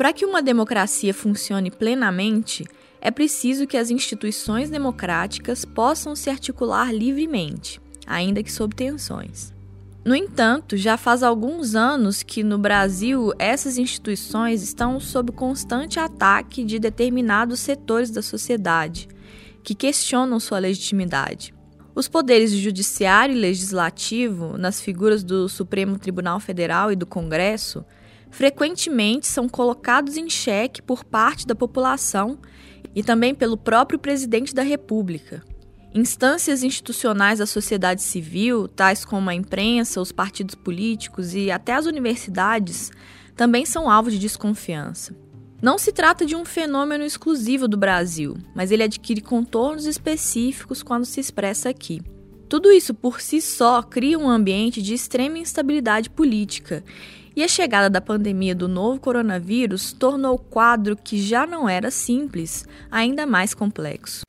Para que uma democracia funcione plenamente, é preciso que as instituições democráticas possam se articular livremente, ainda que sob tensões. No entanto, já faz alguns anos que no Brasil essas instituições estão sob constante ataque de determinados setores da sociedade, que questionam sua legitimidade. Os poderes judiciário e legislativo, nas figuras do Supremo Tribunal Federal e do Congresso, frequentemente são colocados em xeque por parte da população e também pelo próprio presidente da República. Instâncias institucionais da sociedade civil, tais como a imprensa, os partidos políticos e até as universidades, também são alvo de desconfiança. Não se trata de um fenômeno exclusivo do Brasil, mas ele adquire contornos específicos quando se expressa aqui. Tudo isso por si só cria um ambiente de extrema instabilidade política, e a chegada da pandemia do novo coronavírus tornou o quadro que já não era simples ainda mais complexo.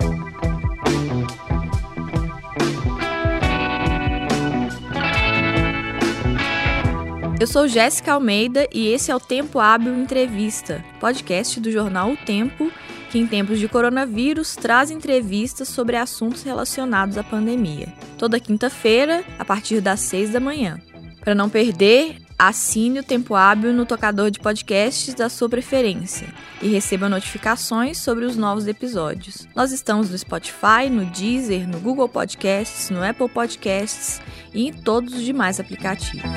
Eu sou Jéssica Almeida e esse é o Tempo Hábil Entrevista, podcast do jornal O Tempo, que em tempos de coronavírus traz entrevistas sobre assuntos relacionados à pandemia. Toda quinta-feira, a partir das seis da manhã. Para não perder, assine o Tempo Hábil no tocador de podcasts da sua preferência e receba notificações sobre os novos episódios. Nós estamos no Spotify, no Deezer, no Google Podcasts, no Apple Podcasts e em todos os demais aplicativos.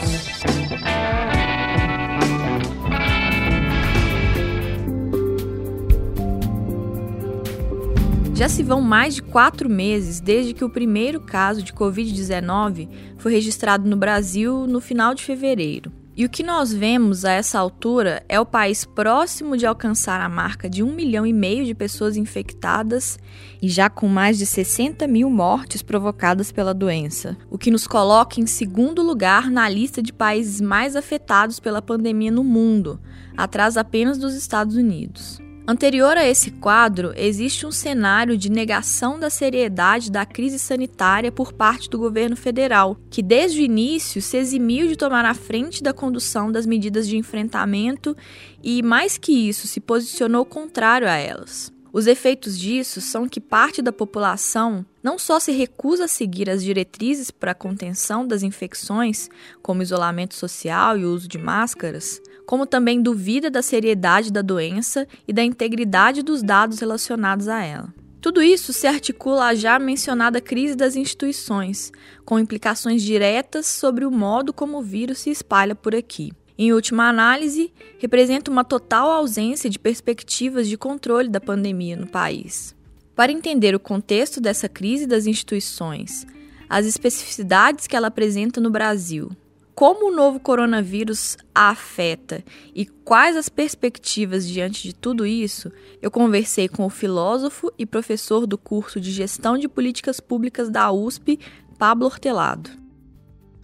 Já se vão mais de quatro meses desde que o primeiro caso de Covid-19 foi registrado no Brasil no final de fevereiro. E o que nós vemos a essa altura é o país próximo de alcançar a marca de um milhão e meio de pessoas infectadas e já com mais de 60 mil mortes provocadas pela doença, o que nos coloca em segundo lugar na lista de países mais afetados pela pandemia no mundo, atrás apenas dos Estados Unidos. Anterior a esse quadro, existe um cenário de negação da seriedade da crise sanitária por parte do governo federal, que desde o início se eximiu de tomar a frente da condução das medidas de enfrentamento e, mais que isso, se posicionou contrário a elas. Os efeitos disso são que parte da população não só se recusa a seguir as diretrizes para a contenção das infecções, como isolamento social e uso de máscaras, como também duvida da seriedade da doença e da integridade dos dados relacionados a ela. Tudo isso se articula à já mencionada crise das instituições, com implicações diretas sobre o modo como o vírus se espalha por aqui. Em última análise, representa uma total ausência de perspectivas de controle da pandemia no país. Para entender o contexto dessa crise das instituições, as especificidades que ela apresenta no Brasil, como o novo coronavírus a afeta e quais as perspectivas diante de tudo isso, eu conversei com o filósofo e professor do curso de Gestão de Políticas Públicas da USP, Pablo Hortelado.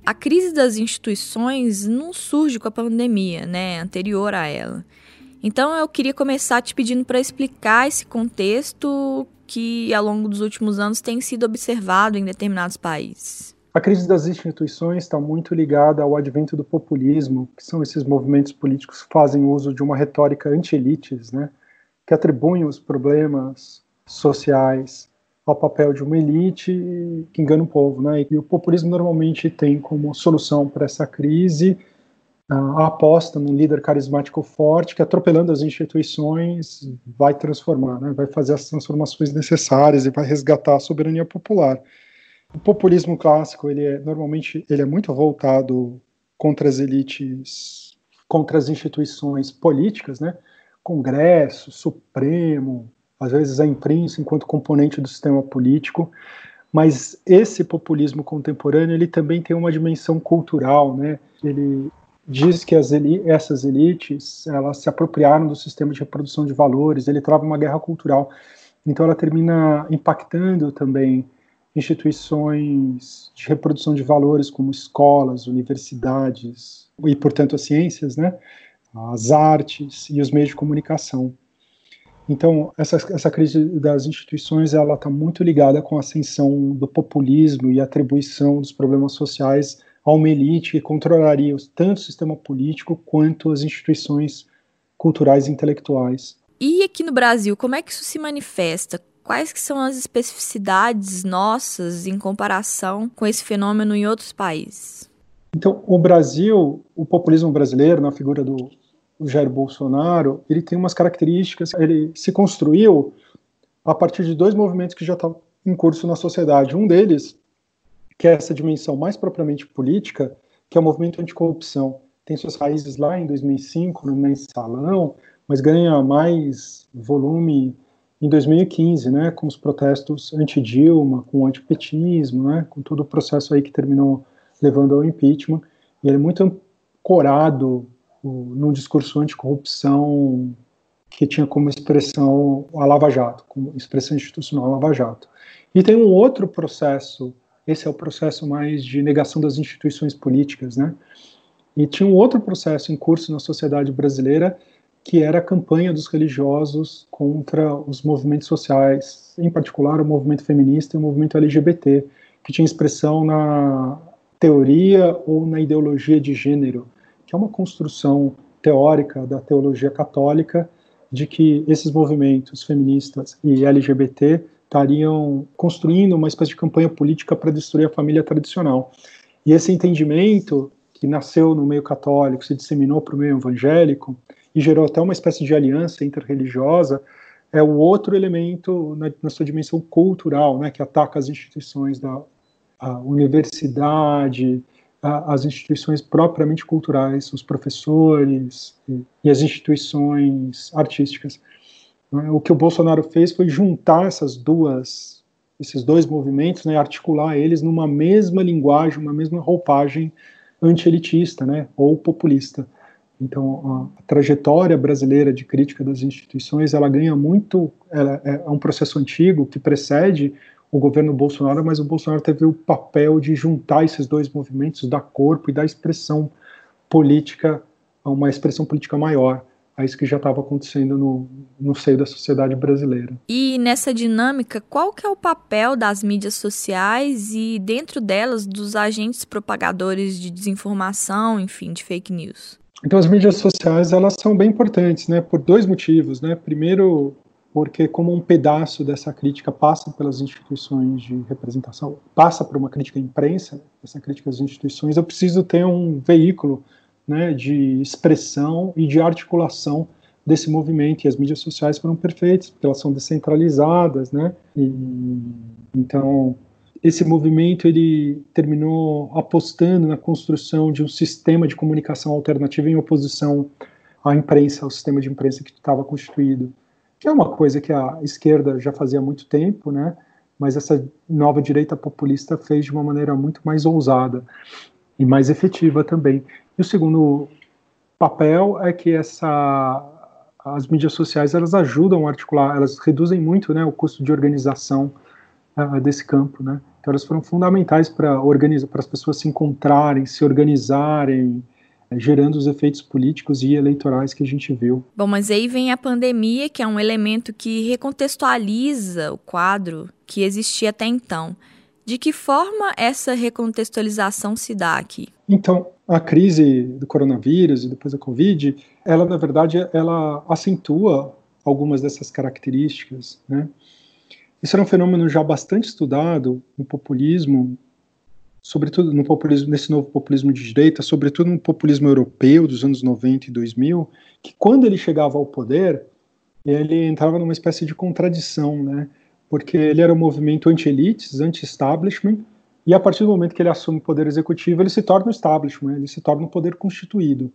A crise das instituições não surge com a pandemia, né, anterior a ela. Então eu queria começar te pedindo para explicar esse contexto que ao longo dos últimos anos tem sido observado em determinados países. A crise das instituições está muito ligada ao advento do populismo, que são esses movimentos políticos que fazem uso de uma retórica anti-elites, né, que atribuem os problemas sociais ao papel de uma elite que engana o povo. Né, e o populismo normalmente tem como solução para essa crise a aposta num líder carismático forte que, atropelando as instituições, vai transformar, né, vai fazer as transformações necessárias e vai resgatar a soberania popular. O populismo clássico, ele é normalmente ele é muito voltado contra as elites, contra as instituições políticas, né? Congresso, Supremo, às vezes a imprensa enquanto componente do sistema político, mas esse populismo contemporâneo ele também tem uma dimensão cultural, né? Ele diz que as essas elites elas se apropriaram do sistema de reprodução de valores, ele trava uma guerra cultural, então ela termina impactando também instituições de reprodução de valores como escolas, universidades e, portanto, as ciências, né, as artes e os meios de comunicação. Então, essa, essa crise das instituições ela está muito ligada com a ascensão do populismo e atribuição dos problemas sociais a uma elite que controlaria tanto o sistema político quanto as instituições culturais e intelectuais. E aqui no Brasil, como é que isso se manifesta? Quais que são as especificidades nossas em comparação com esse fenômeno em outros países? Então, o Brasil, o populismo brasileiro, na figura do Jair Bolsonaro, ele tem umas características. Ele se construiu a partir de dois movimentos que já estavam em curso na sociedade. Um deles, que é essa dimensão mais propriamente política, que é o movimento anticorrupção. Tem suas raízes lá em 2005, no mensalão, mas ganha mais volume em 2015, né, com os protestos anti-Dilma, com o antipetismo, né, com todo o processo aí que terminou levando ao impeachment. E ele é muito ancorado num discurso anticorrupção que tinha como expressão a Lava Jato, como expressão institucional Lava Jato. E tem um outro processo, esse é o processo mais de negação das instituições políticas, né? E tinha um outro processo em curso na sociedade brasileira, que era a campanha dos religiosos contra os movimentos sociais, em particular o movimento feminista e o movimento LGBT, que tinha expressão na teoria ou na ideologia de gênero, que é uma construção teórica da teologia católica de que esses movimentos feministas e LGBT estariam construindo uma espécie de campanha política para destruir a família tradicional. E esse entendimento, que nasceu no meio católico, se disseminou para o meio evangélico e gerou até uma espécie de aliança interreligiosa, é o outro elemento na, na sua dimensão cultural, né, que ataca as instituições da universidade, as instituições propriamente culturais, os professores e, e as instituições artísticas. Né? O que o Bolsonaro fez foi juntar essas duas, esses dois movimentos, né, articular eles numa mesma linguagem, uma mesma roupagem anti-elitista, né, ou populista. Então, a, a, trajetória brasileira de crítica das instituições, ela ganha muito, ela é, é um processo antigo que precede o governo Bolsonaro, mas o Bolsonaro teve o papel de juntar esses dois movimentos, dar corpo e dar expressão política, uma expressão política maior a isso que já estava acontecendo no, no seio da sociedade brasileira. E nessa dinâmica, qual que é o papel das mídias sociais e, dentro delas, dos agentes propagadores de desinformação, enfim, de fake news? Então, as mídias sociais, elas são bem importantes, né, por dois motivos, né. Primeiro, porque como um pedaço dessa crítica passa pelas instituições de representação, passa por uma crítica à imprensa, essa crítica às instituições, eu preciso ter um veículo né, de expressão e de articulação desse movimento, e as mídias sociais foram perfeitas, porque elas são descentralizadas, né, e, então esse movimento ele terminou apostando na construção de um sistema de comunicação alternativa em oposição à imprensa, ao sistema de imprensa que estava constituído que é uma coisa que a esquerda já fazia há muito tempo, né? mas essa nova direita populista fez de uma maneira muito mais ousada e mais efetiva também. E o segundo papel é que essa as mídias sociais elas ajudam a articular, elas reduzem muito, né, o custo de organização uh, desse campo, né? Então elas foram fundamentais para organizar, para as pessoas se encontrarem, se organizarem, gerando os efeitos políticos e eleitorais que a gente viu. Bom, mas aí vem a pandemia, que é um elemento que recontextualiza o quadro que existia até então. De que forma essa recontextualização se dá aqui? Então, a crise do coronavírus e depois da Covid, ela na verdade ela acentua algumas dessas características, né? Isso era um fenômeno já bastante estudado no populismo sobretudo no populismo, nesse novo populismo de direita, sobretudo no populismo europeu dos anos 90 e 2000, que quando ele chegava ao poder, ele entrava numa espécie de contradição, né? Porque ele era um movimento anti-elites, anti-establishment, e a partir do momento que ele assume o poder executivo, ele se torna o establishment, ele se torna um poder constituído.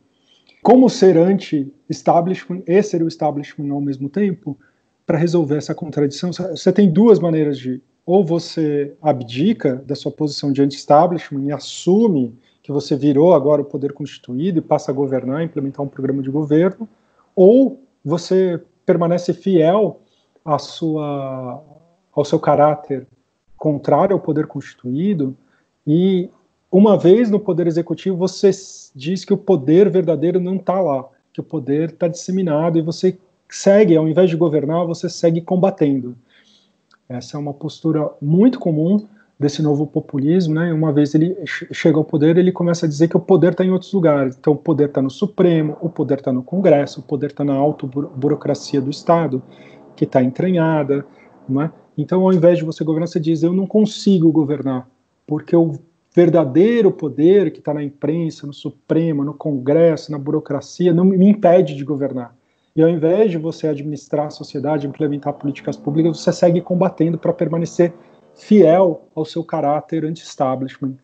Como ser anti-establishment e ser o establishment ao mesmo tempo, para resolver essa contradição, você tem duas maneiras de ou você abdica da sua posição de anti-establishment e assume que você virou agora o poder constituído e passa a governar, implementar um programa de governo, ou você permanece fiel à sua, ao seu caráter contrário ao poder constituído e uma vez no poder executivo você diz que o poder verdadeiro não está lá, que o poder está disseminado e você segue, ao invés de governar, você segue combatendo. Essa é uma postura muito comum desse novo populismo, né? Uma vez ele chega ao poder, ele começa a dizer que o poder está em outros lugares. Então, o poder está no Supremo, o poder está no Congresso, o poder está na auto burocracia do Estado, que está entranhada, né? Então, ao invés de você governar, você diz: eu não consigo governar, porque o verdadeiro poder que está na imprensa, no Supremo, no Congresso, na burocracia, não me impede de governar. E ao invés de você administrar a sociedade, implementar políticas públicas, você segue combatendo para permanecer fiel ao seu caráter anti-establishment.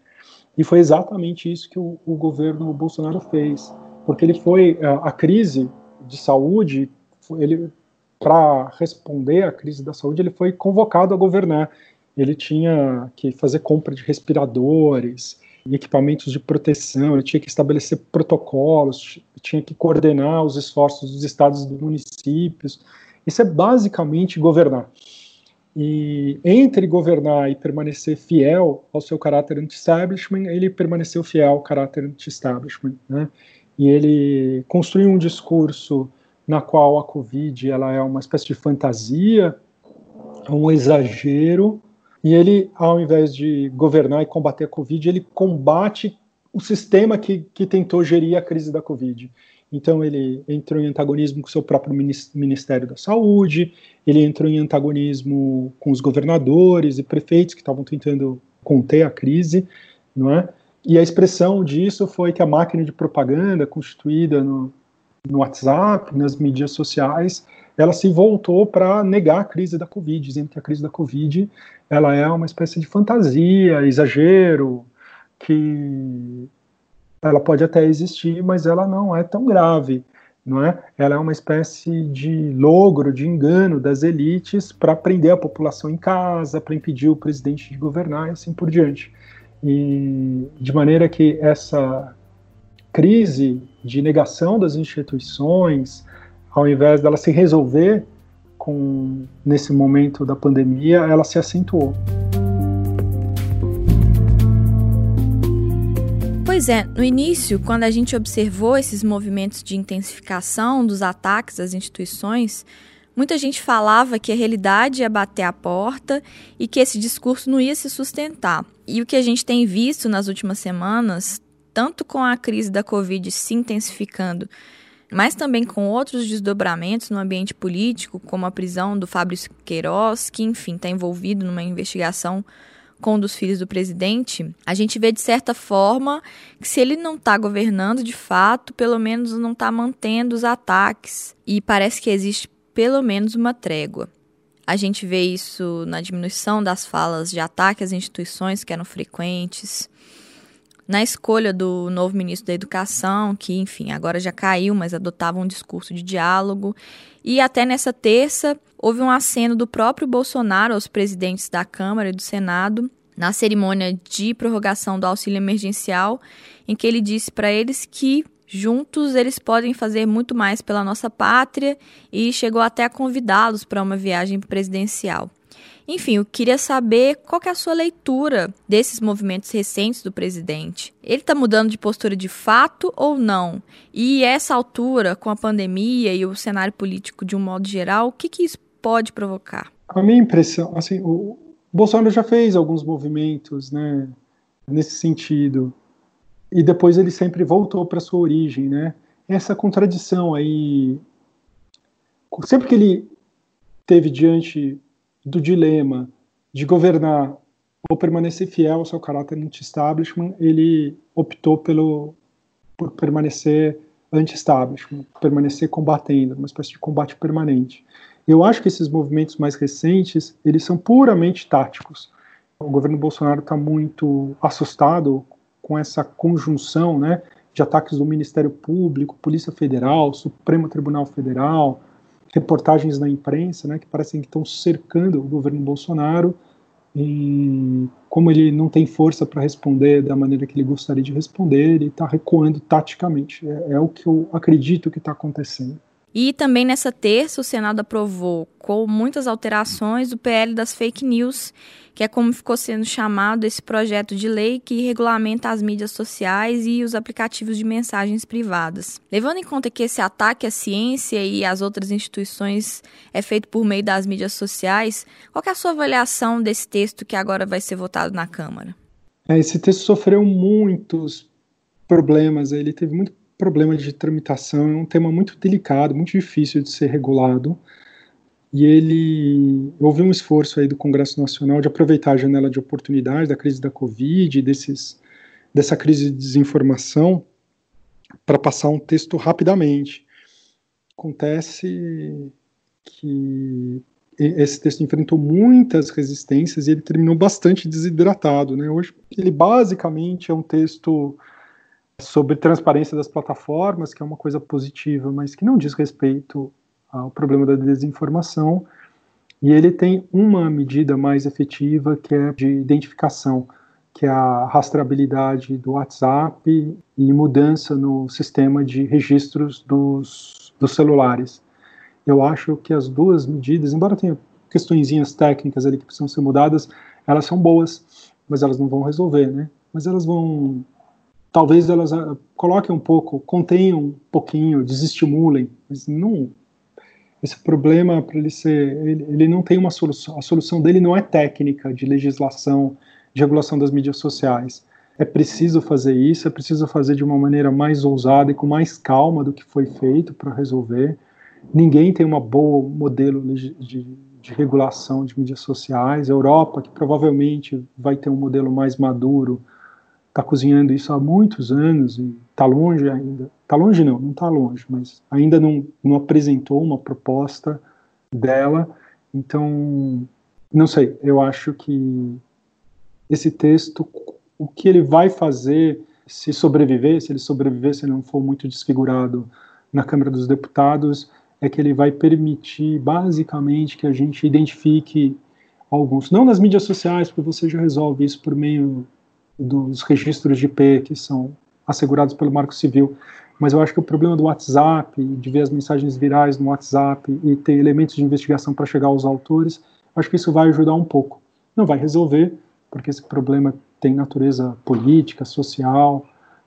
E foi exatamente isso que o, o, governo Bolsonaro fez, porque ele foi a, a crise de saúde, ele para responder à crise da saúde, ele foi convocado a governar. Ele tinha que fazer compra de respiradores, equipamentos de proteção, ele tinha que estabelecer protocolos, tinha que coordenar os esforços dos estados e dos municípios. Isso é basicamente governar. E entre governar e permanecer fiel ao seu caráter anti-establishment, ele permaneceu fiel ao caráter anti-establishment. Né? E ele construiu um discurso na qual a Covid ela é uma espécie de fantasia, um exagero, e ele, ao invés de governar e combater a Covid, ele combate o sistema que, que tentou gerir a crise da Covid. Então ele entrou em antagonismo com o seu próprio Ministério da Saúde, ele entrou em antagonismo com os governadores e prefeitos que estavam tentando conter a crise, não é? E a expressão disso foi que a máquina de propaganda constituída no, no WhatsApp, nas mídias sociais, ela se voltou para negar a crise da Covid, dizendo que a crise da Covid ela é uma espécie de fantasia, exagero, que ela pode até existir, mas ela não é tão grave, não é? Ela é uma espécie de logro, de engano das elites para prender a população em casa, para impedir o presidente de governar e assim por diante. E de maneira que essa crise de negação das instituições, ao invés dela se resolver com nesse momento da pandemia, ela se acentuou. Pois é, no início, quando a gente observou esses movimentos de intensificação dos ataques às instituições, muita gente falava que a realidade ia bater a porta e que esse discurso não ia se sustentar. E o que a gente tem visto nas últimas semanas, tanto com a crise da Covid se intensificando, mas também com outros desdobramentos no ambiente político, como a prisão do Fabrício Queiroz, que, enfim, está envolvido numa investigação com um dos filhos do presidente, a gente vê de certa forma que se ele não está governando de fato, pelo menos não está mantendo os ataques. E parece que existe pelo menos uma trégua. A gente vê isso na diminuição das falas de ataque às instituições que eram frequentes, na escolha do novo ministro da Educação, que, enfim, agora já caiu, mas adotava um discurso de diálogo. E até nessa terça, houve um aceno do próprio Bolsonaro aos presidentes da Câmara e do Senado, na cerimônia de prorrogação do auxílio emergencial, em que ele disse para eles que juntos eles podem fazer muito mais pela nossa pátria e chegou até a convidá-los para uma viagem presidencial. Enfim, eu queria saber qual é a sua leitura desses movimentos recentes do presidente. Ele está mudando de postura de fato ou não? E essa altura, com a pandemia e o cenário político de um modo geral, o que, que isso pode provocar? A minha impressão, assim, o Bolsonaro já fez alguns movimentos, né, nesse sentido, e depois ele sempre voltou para sua origem, né? Essa contradição aí, sempre que ele teve diante do dilema de governar ou permanecer fiel ao seu caráter anti-establishment, ele optou pelo, por permanecer anti-establishment, permanecer combatendo, uma espécie de combate permanente. Eu acho que esses movimentos mais recentes, eles são puramente táticos. O governo Bolsonaro está muito assustado com essa conjunção né, de ataques do Ministério Público, Polícia Federal, Supremo Tribunal Federal, reportagens na imprensa, né, que parecem que estão cercando o governo Bolsonaro e como ele não tem força para responder da maneira que ele gostaria de responder, ele está recuando taticamente. É, é, o que eu acredito que está acontecendo. E também nessa terça, o Senado aprovou, com muitas alterações, o PL das fake news, que é como ficou sendo chamado esse projeto de lei que regulamenta as mídias sociais e os aplicativos de mensagens privadas. Levando em conta que esse ataque à ciência e às outras instituições é feito por meio das mídias sociais, qual é a sua avaliação desse texto que agora vai ser votado na Câmara? É, esse texto sofreu muitos problemas, ele teve muito problema de tramitação, é um tema muito delicado, muito difícil de ser regulado. E ele houve um esforço aí do Congresso Nacional de aproveitar a janela de oportunidade da crise da Covid, desses, dessa crise de desinformação, para passar um texto rapidamente. Acontece que esse texto enfrentou muitas resistências e ele terminou bastante desidratado. Né? Hoje, ele basicamente é um texto sobre transparência das plataformas, que é uma coisa positiva, mas que não diz respeito ao problema da desinformação. E ele tem uma medida mais efetiva, que é de identificação, que é a rastreabilidade do WhatsApp e mudança no sistema de registros dos, dos celulares. Eu acho que as duas medidas, embora tenha questõezinhas técnicas ali que precisam ser mudadas, elas são boas, mas elas não vão resolver, né? Mas elas vão talvez elas uh, coloquem um pouco, contenham um pouquinho, desestimulem, mas não. Esse problema para ele ser, ele, ele, não tem uma solução. A solução dele não é técnica de legislação, de regulação das mídias sociais. É preciso fazer isso, é preciso fazer de uma maneira mais ousada e com mais calma do que foi feito para resolver. Ninguém tem uma boa modelo de, de, de regulação de mídias sociais. A Europa, que provavelmente vai ter um modelo mais maduro, está cozinhando isso há muitos anos e está longe ainda. Está longe não, não está longe, mas ainda não, não apresentou uma proposta dela. Então, não sei, eu acho que esse texto, o que ele vai fazer se sobreviver, se ele sobreviver, se ele não for muito desfigurado na Câmara dos Deputados, é que ele vai permitir basicamente que a gente identifique alguns, não nas mídias sociais, porque você já resolve isso por meio dos registros de IP que são assegurados pelo Marco Civil. Mas eu acho que o problema do WhatsApp, de ver as mensagens virais no WhatsApp e ter elementos de investigação para chegar aos autores, acho que isso vai ajudar um pouco. Não vai resolver, porque esse problema tem natureza política, social,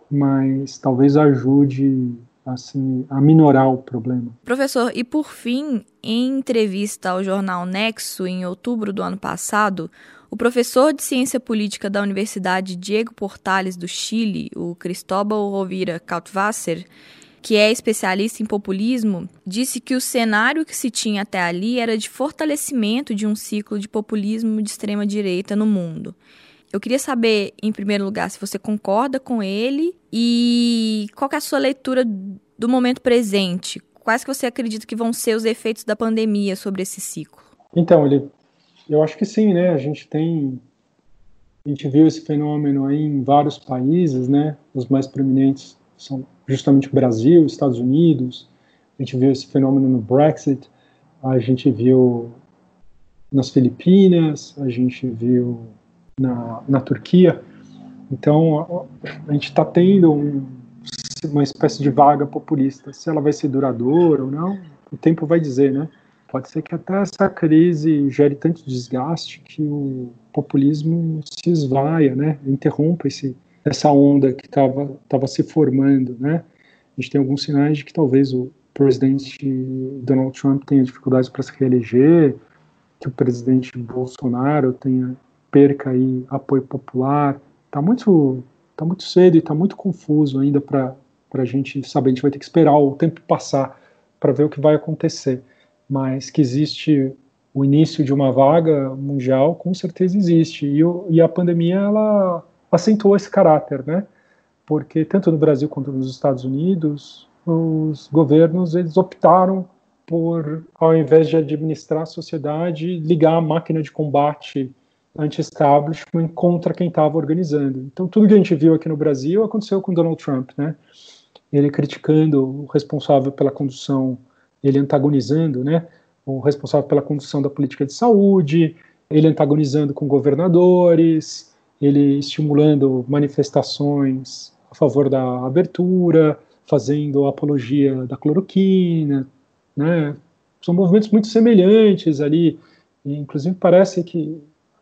mas talvez ajude assim a minorar o problema. Professor, e por fim, em entrevista ao jornal Nexo em outubro do ano passado, o professor de ciência política da Universidade Diego Portales do Chile, o Cristóbal Rovira Kautwasser, que é especialista em populismo, disse que o cenário que se tinha até ali era de fortalecimento de um ciclo de populismo de extrema direita no mundo. Eu queria saber, em primeiro lugar, se você concorda com ele e qual é a sua leitura do momento presente. Quais que você acredita que vão ser os efeitos da pandemia sobre esse ciclo? Então, ele eu acho que sim, né? A gente tem, a gente viu esse fenômeno aí em vários países, né? Os mais proeminentes são justamente o Brasil, Estados Unidos. A gente viu esse fenômeno no Brexit. A gente viu nas Filipinas. A gente viu na, na Turquia. Então, a, a gente está tendo um, uma espécie de vaga populista. Se ela vai ser duradoura ou não, o tempo vai dizer, né? Pode ser que até essa crise gere tanto desgaste que o populismo se esvaia, né? Interrompa esse, essa onda que estava se formando, né? A gente tem alguns sinais de que talvez o presidente Donald Trump tenha dificuldades para se reeleger, que o presidente Bolsonaro tenha perca aí apoio popular. Está muito, tá muito cedo e está muito confuso ainda para a gente saber. A gente vai ter que esperar o tempo passar para ver o que vai acontecer mas que existe o início de uma vaga mundial, com certeza existe. E, e a pandemia, ela acentuou esse caráter, né? Porque tanto no Brasil quanto nos Estados Unidos, os governos eles optaram por, ao invés de administrar a sociedade, ligar a máquina de combate anti-establishment contra quem estava organizando. Então, tudo que a gente viu aqui no Brasil aconteceu com Donald Trump, né? Ele criticando o responsável pela condução ele antagonizando, né, o responsável pela condução da política de saúde, ele antagonizando com governadores, ele estimulando manifestações a favor da abertura, fazendo apologia da cloroquina, né? São movimentos muito semelhantes ali, inclusive parece que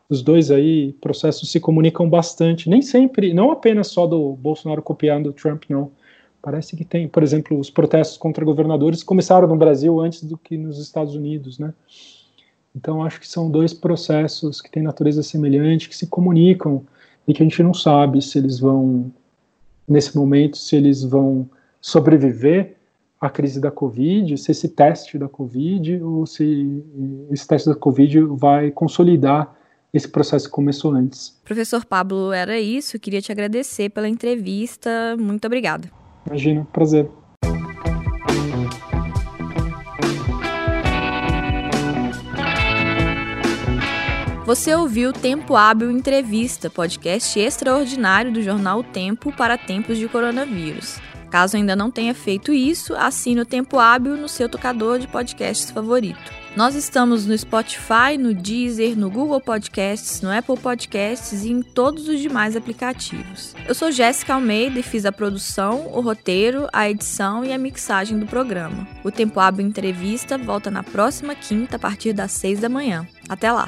os dois aí processos se comunicam bastante, nem sempre, não apenas só do Bolsonaro copiando o Trump, não. Parece que tem, por exemplo, os protestos contra governadores começaram no Brasil antes do que nos Estados Unidos, né? Então acho que são dois processos que têm natureza semelhante, que se comunicam e que a gente não sabe se eles vão nesse momento se eles vão sobreviver à crise da Covid, se esse teste da Covid ou se esse teste da Covid vai consolidar esse processo que começou antes. Professor Pablo, era isso. Queria te agradecer pela entrevista. Muito obrigada. Imagina, prazer. Você ouviu Tempo Hábil Entrevista, podcast extraordinário do jornal o Tempo para tempos de coronavírus. Caso ainda não tenha feito isso, assine o Tempo Hábil no seu tocador de podcasts favorito. Nós estamos no Spotify, no Deezer, no Google Podcasts, no Apple Podcasts e em todos os demais aplicativos. Eu sou Jéssica Almeida e fiz a produção, o roteiro, a edição e a mixagem do programa. O Tempo Hábil Entrevista volta na próxima quinta a partir das seis da manhã. Até lá!